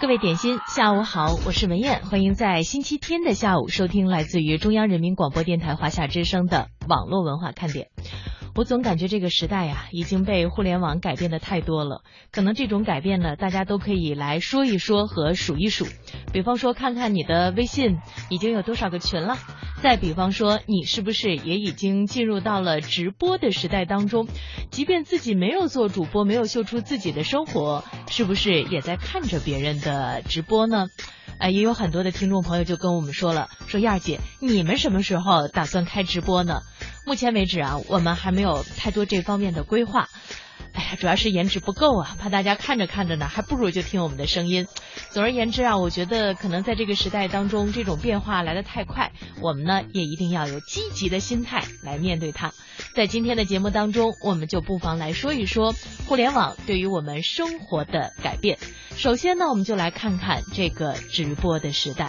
各位点心，下午好，我是文艳，欢迎在星期天的下午收听来自于中央人民广播电台华夏之声的网络文化看点。我总感觉这个时代呀，已经被互联网改变的太多了。可能这种改变呢，大家都可以来说一说和数一数。比方说，看看你的微信已经有多少个群了；再比方说，你是不是也已经进入到了直播的时代当中？即便自己没有做主播，没有秀出自己的生活，是不是也在看着别人的直播呢？呃，也有很多的听众朋友就跟我们说了，说燕姐，你们什么时候打算开直播呢？目前为止啊，我们还没有太多这方面的规划。哎呀，主要是颜值不够啊，怕大家看着看着呢，还不如就听我们的声音。总而言之啊，我觉得可能在这个时代当中，这种变化来得太快，我们呢也一定要有积极的心态来面对它。在今天的节目当中，我们就不妨来说一说互联网对于我们生活的改变。首先呢，我们就来看看这个直播的时代。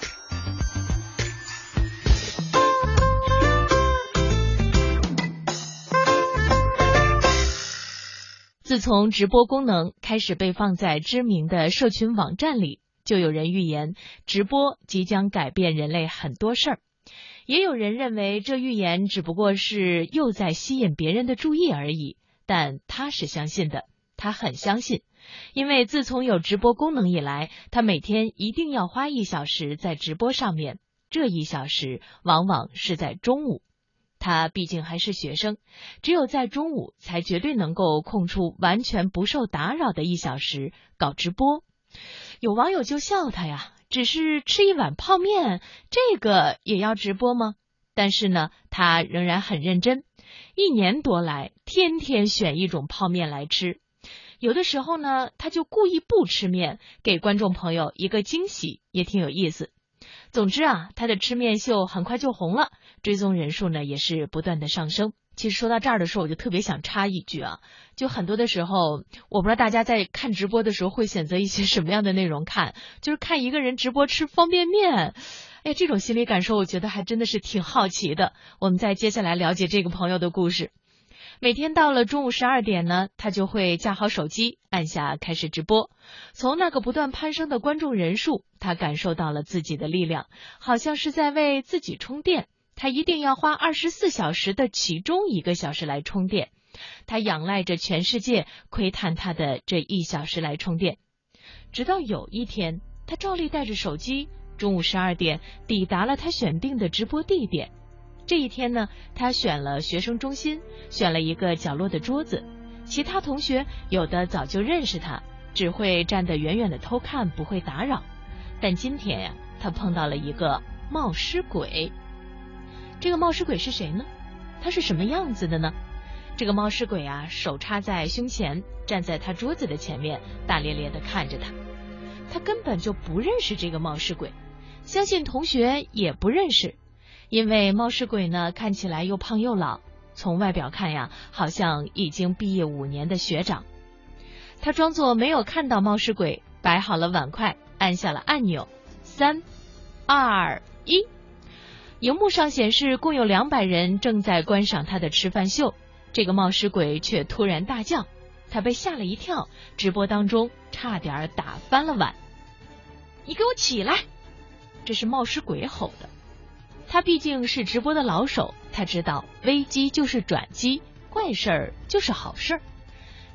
自从直播功能开始被放在知名的社群网站里，就有人预言直播即将改变人类很多事儿。也有人认为这预言只不过是又在吸引别人的注意而已。但他是相信的，他很相信，因为自从有直播功能以来，他每天一定要花一小时在直播上面，这一小时往往是在中午。他毕竟还是学生，只有在中午才绝对能够空出完全不受打扰的一小时搞直播。有网友就笑他呀，只是吃一碗泡面，这个也要直播吗？但是呢，他仍然很认真，一年多来天天选一种泡面来吃。有的时候呢，他就故意不吃面，给观众朋友一个惊喜，也挺有意思。总之啊，他的吃面秀很快就红了，追踪人数呢也是不断的上升。其实说到这儿的时候，我就特别想插一句啊，就很多的时候，我不知道大家在看直播的时候会选择一些什么样的内容看，就是看一个人直播吃方便面，哎，这种心理感受，我觉得还真的是挺好奇的。我们再接下来了解这个朋友的故事。每天到了中午十二点呢，他就会架好手机，按下开始直播。从那个不断攀升的观众人数，他感受到了自己的力量，好像是在为自己充电。他一定要花二十四小时的其中一个小时来充电。他仰赖着全世界窥探他的这一小时来充电。直到有一天，他照例带着手机，中午十二点抵达了他选定的直播地点。这一天呢，他选了学生中心，选了一个角落的桌子。其他同学有的早就认识他，只会站得远远的偷看，不会打扰。但今天呀，他碰到了一个冒失鬼。这个冒失鬼是谁呢？他是什么样子的呢？这个冒失鬼啊，手插在胸前，站在他桌子的前面，大咧咧的看着他。他根本就不认识这个冒失鬼，相信同学也不认识。因为冒失鬼呢，看起来又胖又老，从外表看呀，好像已经毕业五年的学长。他装作没有看到冒失鬼，摆好了碗筷，按下了按钮。三、二、一，荧幕上显示共有两百人正在观赏他的吃饭秀。这个冒失鬼却突然大叫，他被吓了一跳，直播当中差点打翻了碗。你给我起来！这是冒失鬼吼的。他毕竟是直播的老手，他知道危机就是转机，怪事儿就是好事儿。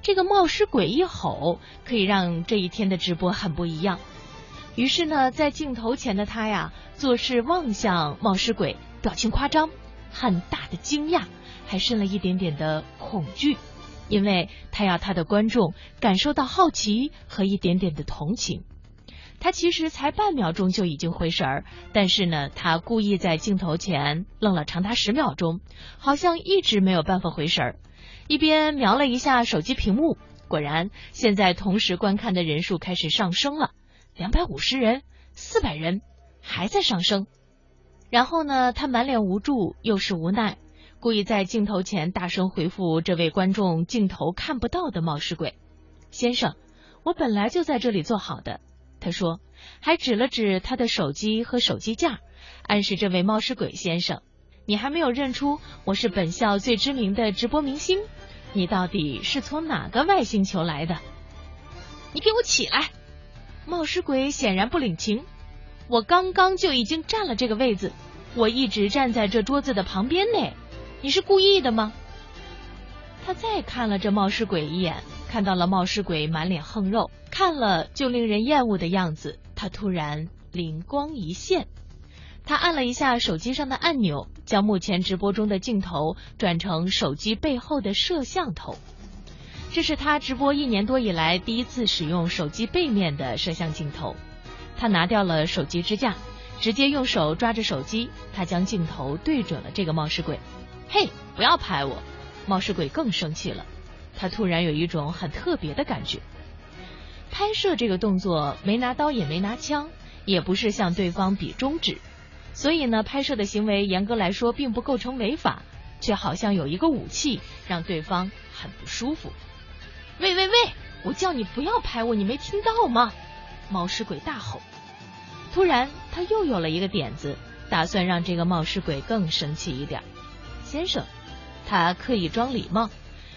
这个冒失鬼一吼，可以让这一天的直播很不一样。于是呢，在镜头前的他呀，做事望向冒失鬼，表情夸张，很大的惊讶，还渗了一点点的恐惧，因为他要他的观众感受到好奇和一点点的同情。他其实才半秒钟就已经回神儿，但是呢，他故意在镜头前愣了长达十秒钟，好像一直没有办法回神儿。一边瞄了一下手机屏幕，果然现在同时观看的人数开始上升了，两百五十人、四百人，还在上升。然后呢，他满脸无助又是无奈，故意在镜头前大声回复这位观众镜头看不到的冒失鬼：“先生，我本来就在这里坐好的。”他说，还指了指他的手机和手机架，暗示这位冒失鬼先生：“你还没有认出我是本校最知名的直播明星？你到底是从哪个外星球来的？你给我起来！”冒失鬼显然不领情，我刚刚就已经占了这个位子，我一直站在这桌子的旁边呢，你是故意的吗？他再看了这冒失鬼一眼，看到了冒失鬼满脸横肉，看了就令人厌恶的样子，他突然灵光一现。他按了一下手机上的按钮，将目前直播中的镜头转成手机背后的摄像头。这是他直播一年多以来第一次使用手机背面的摄像镜头。他拿掉了手机支架，直接用手抓着手机。他将镜头对准了这个冒失鬼。嘿，不要拍我！冒失鬼更生气了。他突然有一种很特别的感觉。拍摄这个动作没拿刀也没拿枪，也不是向对方比中指。所以呢，拍摄的行为严格来说并不构成违法，却好像有一个武器让对方很不舒服。喂喂喂！我叫你不要拍我，你没听到吗？冒失鬼大吼。突然，他又有了一个点子，打算让这个冒失鬼更生气一点。先生，他刻意装礼貌，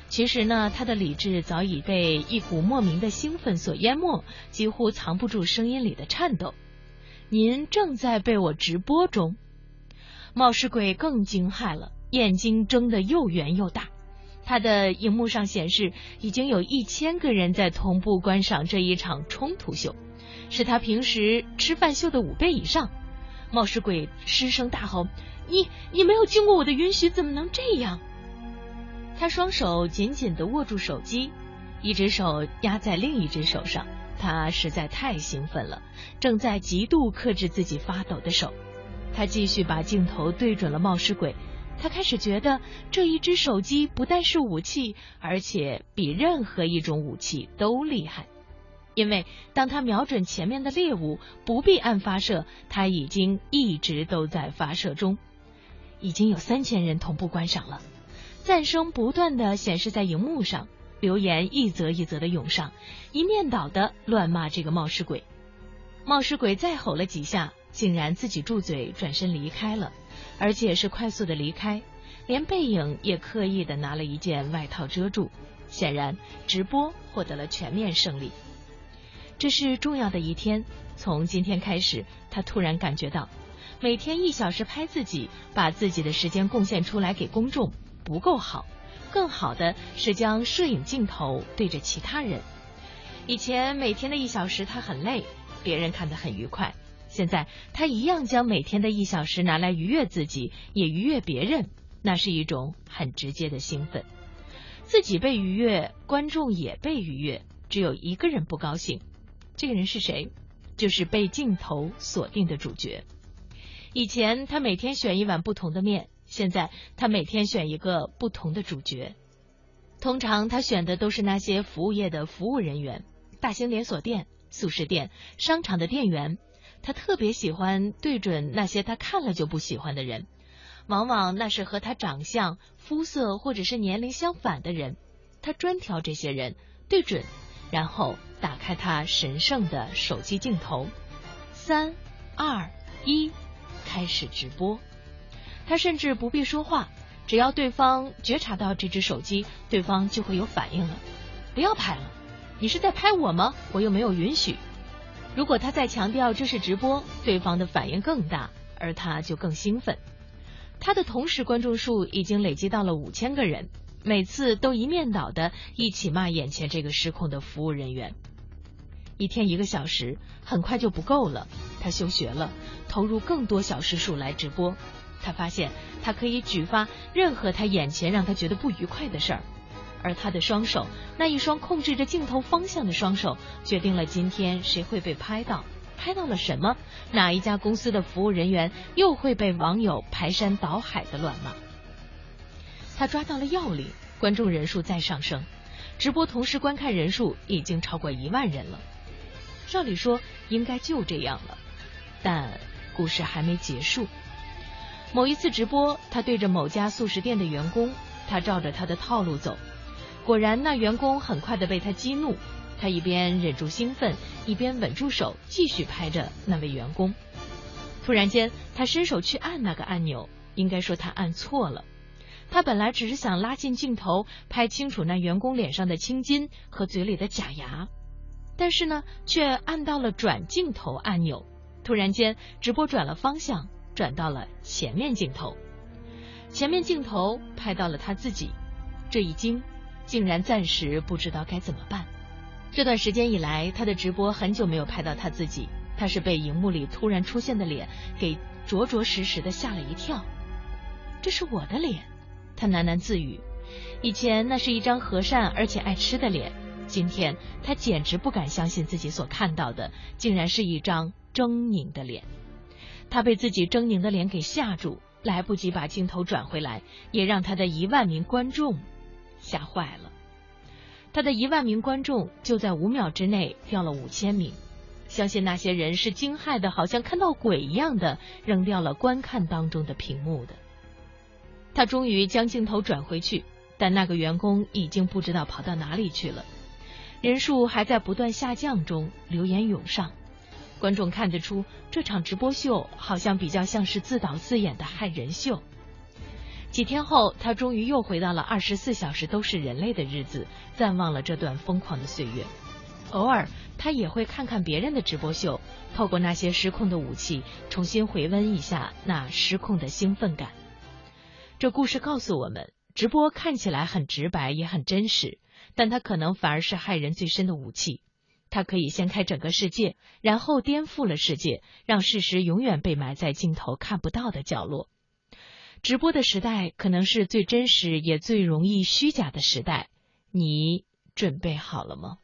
其实呢，他的理智早已被一股莫名的兴奋所淹没，几乎藏不住声音里的颤抖。您正在被我直播中，冒失鬼更惊骇了，眼睛睁得又圆又大。他的荧幕上显示，已经有一千个人在同步观赏这一场冲突秀，是他平时吃饭秀的五倍以上。冒失鬼失声大吼：“你你没有经过我的允许，怎么能这样？”他双手紧紧地握住手机，一只手压在另一只手上。他实在太兴奋了，正在极度克制自己发抖的手。他继续把镜头对准了冒失鬼。他开始觉得这一只手机不但是武器，而且比任何一种武器都厉害。因为当他瞄准前面的猎物，不必按发射，他已经一直都在发射中。已经有三千人同步观赏了，赞声不断的显示在荧幕上。留言一则一则的涌上，一面倒的乱骂这个冒失鬼。冒失鬼再吼了几下，竟然自己住嘴，转身离开了，而且是快速的离开，连背影也刻意的拿了一件外套遮住。显然，直播获得了全面胜利。这是重要的一天，从今天开始，他突然感觉到，每天一小时拍自己，把自己的时间贡献出来给公众不够好。更好的是将摄影镜头对着其他人。以前每天的一小时他很累，别人看得很愉快。现在他一样将每天的一小时拿来愉悦自己，也愉悦别人。那是一种很直接的兴奋。自己被愉悦，观众也被愉悦，只有一个人不高兴。这个人是谁？就是被镜头锁定的主角。以前他每天选一碗不同的面。现在他每天选一个不同的主角，通常他选的都是那些服务业的服务人员，大型连锁店、速食店、商场的店员。他特别喜欢对准那些他看了就不喜欢的人，往往那是和他长相、肤色或者是年龄相反的人。他专挑这些人对准，然后打开他神圣的手机镜头，三、二、一，开始直播。他甚至不必说话，只要对方觉察到这只手机，对方就会有反应了。不要拍了，你是在拍我吗？我又没有允许。如果他再强调这是直播，对方的反应更大，而他就更兴奋。他的同时关注数已经累积到了五千个人，每次都一面倒的一起骂眼前这个失控的服务人员。一天一个小时很快就不够了，他休学了，投入更多小时数来直播。他发现，他可以举发任何他眼前让他觉得不愉快的事儿，而他的双手，那一双控制着镜头方向的双手，决定了今天谁会被拍到，拍到了什么，哪一家公司的服务人员又会被网友排山倒海的乱骂。他抓到了要领，观众人数在上升，直播同时观看人数已经超过一万人了。照理说应该就这样了，但故事还没结束。某一次直播，他对着某家速食店的员工，他照着他的套路走。果然，那员工很快的被他激怒。他一边忍住兴奋，一边稳住手，继续拍着那位员工。突然间，他伸手去按那个按钮，应该说他按错了。他本来只是想拉近镜头，拍清楚那员工脸上的青筋和嘴里的假牙。但是呢，却按到了转镜头按钮，突然间直播转了方向，转到了前面镜头。前面镜头拍到了他自己，这一惊，竟然暂时不知道该怎么办。这段时间以来，他的直播很久没有拍到他自己，他是被荧幕里突然出现的脸给着着实实的吓了一跳。这是我的脸，他喃喃自语。以前那是一张和善而且爱吃的脸，今天他简直不敢相信自己所看到的，竟然是一张狰狞的脸。他被自己狰狞的脸给吓住。来不及把镜头转回来，也让他的一万名观众吓坏了。他的一万名观众就在五秒之内掉了五千名，相信那些人是惊骇的，好像看到鬼一样的扔掉了观看当中的屏幕的。他终于将镜头转回去，但那个员工已经不知道跑到哪里去了，人数还在不断下降中，留言涌上。观众看得出，这场直播秀好像比较像是自导自演的害人秀。几天后，他终于又回到了二十四小时都是人类的日子，暂忘了这段疯狂的岁月。偶尔，他也会看看别人的直播秀，透过那些失控的武器，重新回温一下那失控的兴奋感。这故事告诉我们，直播看起来很直白，也很真实，但它可能反而是害人最深的武器。他可以掀开整个世界，然后颠覆了世界，让事实永远被埋在镜头看不到的角落。直播的时代可能是最真实也最容易虚假的时代，你准备好了吗？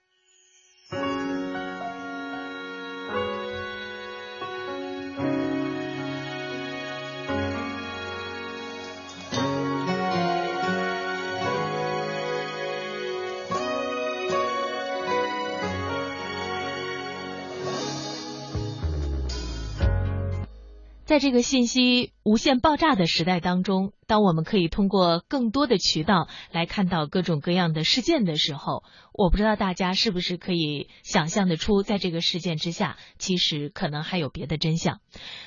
在这个信息无限爆炸的时代当中，当我们可以通过更多的渠道来看到各种各样的事件的时候，我不知道大家是不是可以想象得出，在这个事件之下，其实可能还有别的真相。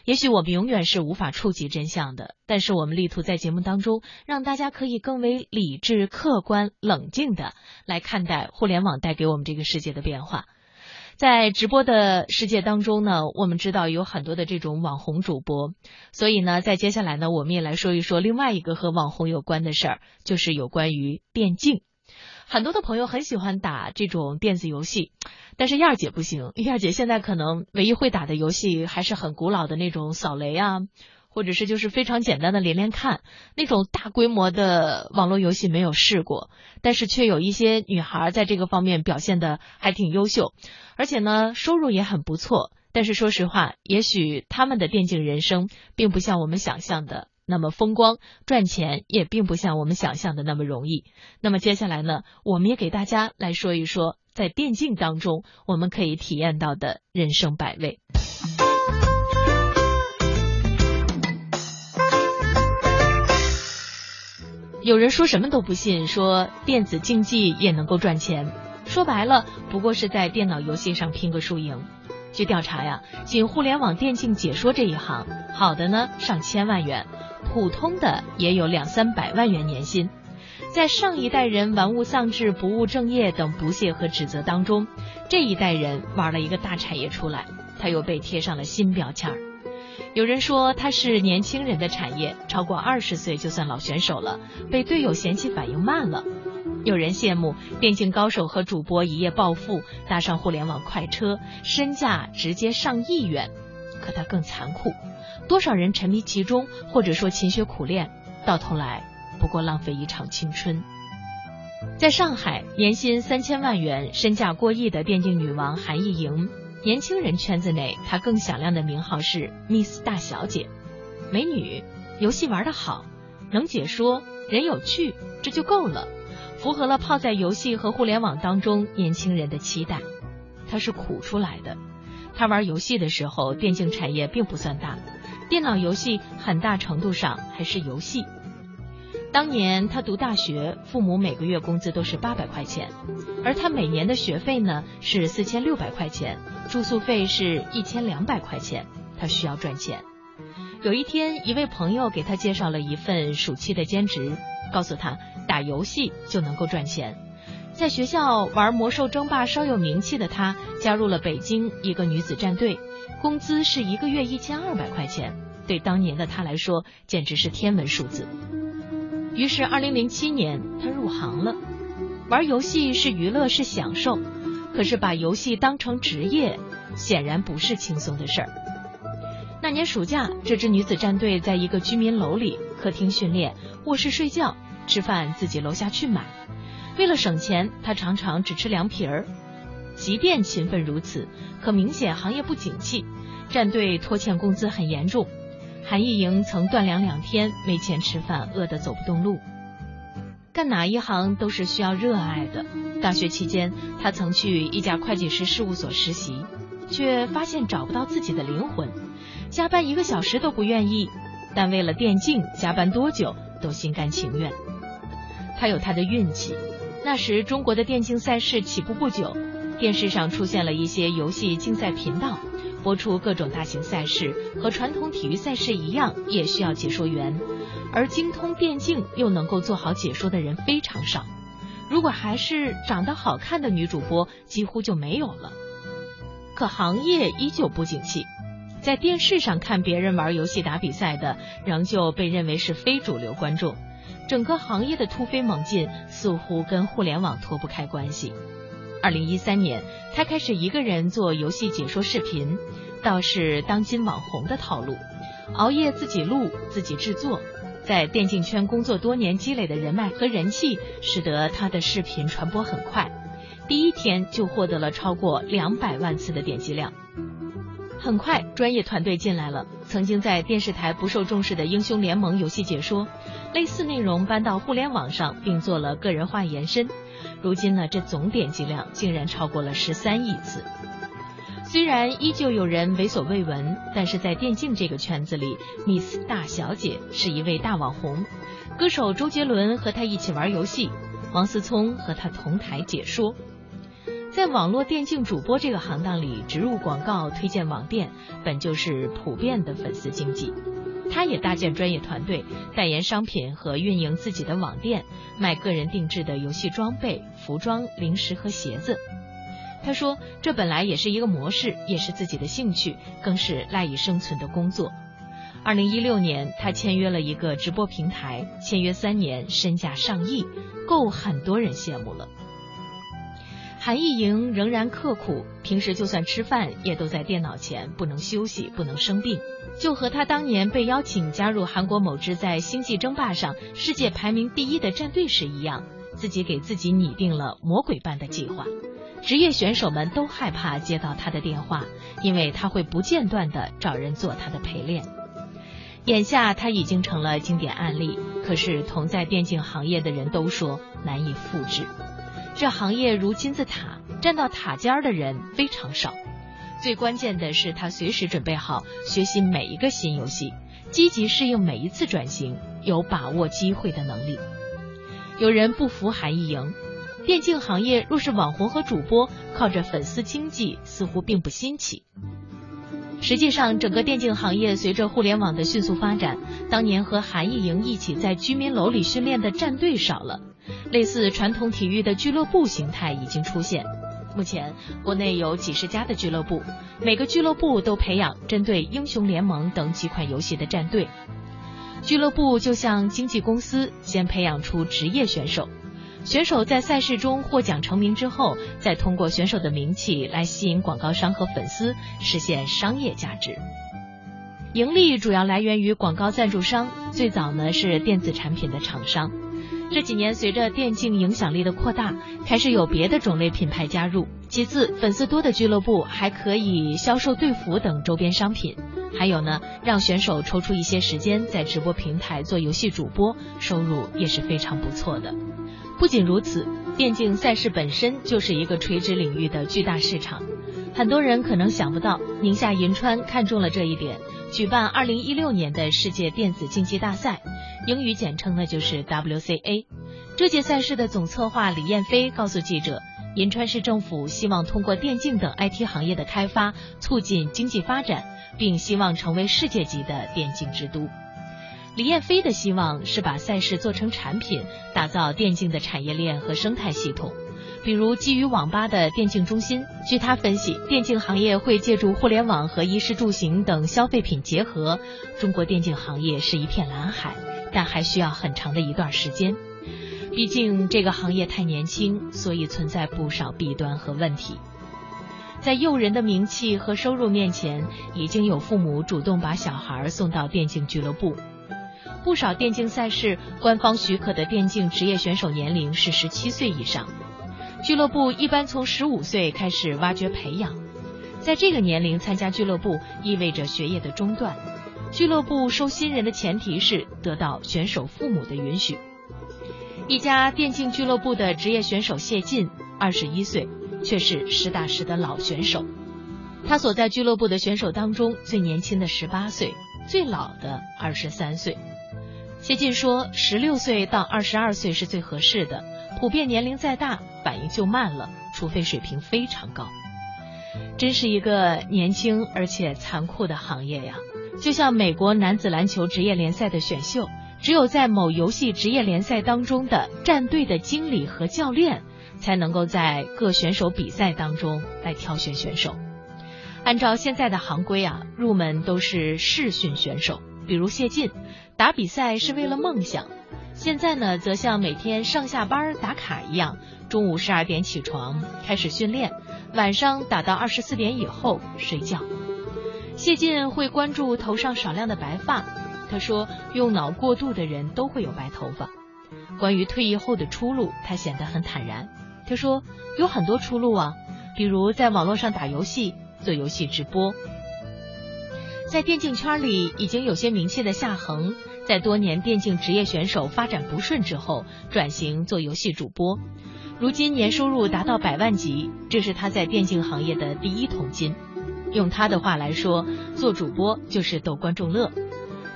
也许我们永远是无法触及真相的，但是我们力图在节目当中让大家可以更为理智、客观、冷静的来看待互联网带给我们这个世界的变化。在直播的世界当中呢，我们知道有很多的这种网红主播，所以呢，在接下来呢，我们也来说一说另外一个和网红有关的事儿，就是有关于电竞。很多的朋友很喜欢打这种电子游戏，但是燕儿姐不行，燕儿姐现在可能唯一会打的游戏还是很古老的那种扫雷啊。或者是就是非常简单的连连看那种大规模的网络游戏没有试过，但是却有一些女孩在这个方面表现的还挺优秀，而且呢收入也很不错。但是说实话，也许他们的电竞人生并不像我们想象的那么风光，赚钱也并不像我们想象的那么容易。那么接下来呢，我们也给大家来说一说在电竞当中我们可以体验到的人生百味。有人说什么都不信，说电子竞技也能够赚钱。说白了，不过是在电脑游戏上拼个输赢。据调查呀，仅互联网电竞解说这一行，好的呢上千万元，普通的也有两三百万元年薪。在上一代人玩物丧志、不务正业等不屑和指责当中，这一代人玩了一个大产业出来，他又被贴上了新标签儿。有人说他是年轻人的产业，超过二十岁就算老选手了，被队友嫌弃反应慢了。有人羡慕电竞高手和主播一夜暴富，搭上互联网快车，身价直接上亿元。可他更残酷，多少人沉迷其中，或者说勤学苦练，到头来不过浪费一场青春。在上海，年薪三千万元、身价过亿的电竞女王韩艺莹。年轻人圈子内，她更响亮的名号是 Miss 大小姐，美女，游戏玩得好，能解说，人有趣，这就够了，符合了泡在游戏和互联网当中年轻人的期待。她是苦出来的，她玩游戏的时候，电竞产业并不算大，电脑游戏很大程度上还是游戏。当年他读大学，父母每个月工资都是八百块钱，而他每年的学费呢是四千六百块钱，住宿费是一千两百块钱。他需要赚钱。有一天，一位朋友给他介绍了一份暑期的兼职，告诉他打游戏就能够赚钱。在学校玩魔兽争霸稍有名气的他，加入了北京一个女子战队，工资是一个月一千二百块钱，对当年的他来说简直是天文数字。于是，二零零七年他入行了。玩游戏是娱乐，是享受，可是把游戏当成职业，显然不是轻松的事儿。那年暑假，这支女子战队在一个居民楼里，客厅训练，卧室睡觉，吃饭自己楼下去买。为了省钱，他常常只吃凉皮儿。即便勤奋如此，可明显行业不景气，战队拖欠工资很严重。韩艺莹曾断粮两天，没钱吃饭，饿得走不动路。干哪一行都是需要热爱的。大学期间，他曾去一家会计师事务所实习，却发现找不到自己的灵魂，加班一个小时都不愿意，但为了电竞，加班多久都心甘情愿。他有他的运气。那时，中国的电竞赛事起步不久，电视上出现了一些游戏竞赛频道，播出各种大型赛事，和传统体育赛事一样，也需要解说员，而精通电竞又能够做好解说的人非常少。如果还是长得好看的女主播，几乎就没有了。可行业依旧不景气，在电视上看别人玩游戏打比赛的，仍旧被认为是非主流观众。整个行业的突飞猛进似乎跟互联网脱不开关系。二零一三年，他开始一个人做游戏解说视频，倒是当今网红的套路，熬夜自己录、自己制作。在电竞圈工作多年积累的人脉和人气，使得他的视频传播很快，第一天就获得了超过两百万次的点击量。很快，专业团队进来了。曾经在电视台不受重视的英雄联盟游戏解说，类似内容搬到互联网上，并做了个人化延伸。如今呢，这总点击量竟然超过了十三亿次。虽然依旧有人闻所未闻，但是在电竞这个圈子里，Miss 大小姐是一位大网红。歌手周杰伦和她一起玩游戏，王思聪和她同台解说。在网络电竞主播这个行当里，植入广告、推荐网店，本就是普遍的粉丝经济。他也搭建专业团队，代言商品和运营自己的网店，卖个人定制的游戏装备、服装、零食和鞋子。他说：“这本来也是一个模式，也是自己的兴趣，更是赖以生存的工作。”二零一六年，他签约了一个直播平台，签约三年，身价上亿，够很多人羡慕了。韩艺莹仍然刻苦，平时就算吃饭也都在电脑前，不能休息，不能生病。就和他当年被邀请加入韩国某支在星际争霸上世界排名第一的战队时一样，自己给自己拟定了魔鬼般的计划。职业选手们都害怕接到他的电话，因为他会不间断的找人做他的陪练。眼下他已经成了经典案例，可是同在电竞行业的人都说难以复制。这行业如金字塔，站到塔尖的人非常少。最关键的是，他随时准备好学习每一个新游戏，积极适应每一次转型，有把握机会的能力。有人不服韩艺莹，电竞行业若是网红和主播靠着粉丝经济，似乎并不新奇。实际上，整个电竞行业随着互联网的迅速发展，当年和韩艺莹一起在居民楼里训练的战队少了。类似传统体育的俱乐部形态已经出现。目前，国内有几十家的俱乐部，每个俱乐部都培养针对英雄联盟等几款游戏的战队。俱乐部就像经纪公司，先培养出职业选手，选手在赛事中获奖成名之后，再通过选手的名气来吸引广告商和粉丝，实现商业价值。盈利主要来源于广告赞助商，最早呢是电子产品的厂商。这几年，随着电竞影响力的扩大，开始有别的种类品牌加入。其次，粉丝多的俱乐部还可以销售队服等周边商品。还有呢，让选手抽出一些时间在直播平台做游戏主播，收入也是非常不错的。不仅如此，电竞赛事本身就是一个垂直领域的巨大市场。很多人可能想不到，宁夏银川看中了这一点。举办二零一六年的世界电子竞技大赛，英语简称呢就是 WCA。这届赛事的总策划李燕飞告诉记者，银川市政府希望通过电竞等 IT 行业的开发，促进经济发展，并希望成为世界级的电竞之都。李燕飞的希望是把赛事做成产品，打造电竞的产业链和生态系统。比如基于网吧的电竞中心。据他分析，电竞行业会借助互联网和衣食住行等消费品结合，中国电竞行业是一片蓝海，但还需要很长的一段时间。毕竟这个行业太年轻，所以存在不少弊端和问题。在诱人的名气和收入面前，已经有父母主动把小孩送到电竞俱乐部。不少电竞赛事官方许可的电竞职业选手年龄是十七岁以上，俱乐部一般从十五岁开始挖掘培养。在这个年龄参加俱乐部意味着学业的中断。俱乐部收新人的前提是得到选手父母的允许。一家电竞俱乐部的职业选手谢晋，二十一岁。却是实打实的老选手。他所在俱乐部的选手当中，最年轻的十八岁，最老的二十三岁。谢晋说：“十六岁到二十二岁是最合适的，普遍年龄再大，反应就慢了，除非水平非常高。”真是一个年轻而且残酷的行业呀！就像美国男子篮球职业联赛的选秀，只有在某游戏职业联赛当中的战队的经理和教练。才能够在各选手比赛当中来挑选选手。按照现在的行规啊，入门都是试训选手，比如谢晋，打比赛是为了梦想。现在呢，则像每天上下班打卡一样，中午十二点起床开始训练，晚上打到二十四点以后睡觉。谢晋会关注头上少量的白发，他说，用脑过度的人都会有白头发。关于退役后的出路，他显得很坦然。他说有很多出路啊，比如在网络上打游戏、做游戏直播。在电竞圈里已经有些名气的夏恒，在多年电竞职业选手发展不顺之后，转型做游戏主播，如今年收入达到百万级，这是他在电竞行业的第一桶金。用他的话来说，做主播就是逗观众乐。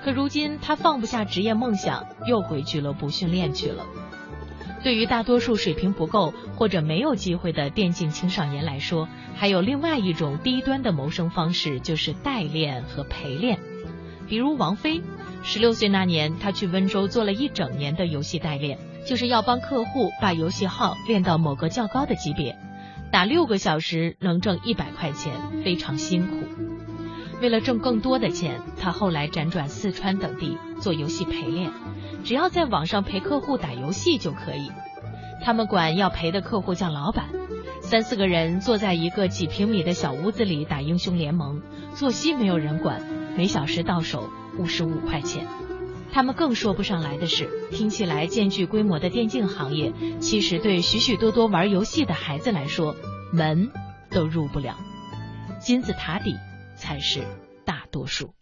可如今他放不下职业梦想，又回俱乐部训练去了。对于大多数水平不够或者没有机会的电竞青少年来说，还有另外一种低端的谋生方式，就是代练和陪练。比如王菲，十六岁那年，她去温州做了一整年的游戏代练，就是要帮客户把游戏号练到某个较高的级别，打六个小时能挣一百块钱，非常辛苦。为了挣更多的钱，他后来辗转四川等地做游戏陪练。只要在网上陪客户打游戏就可以，他们管要陪的客户叫老板，三四个人坐在一个几平米的小屋子里打英雄联盟，作息没有人管，每小时到手五十五块钱。他们更说不上来的是，听起来渐具规模的电竞行业，其实对许许多多玩游戏的孩子来说，门都入不了，金字塔底才是大多数。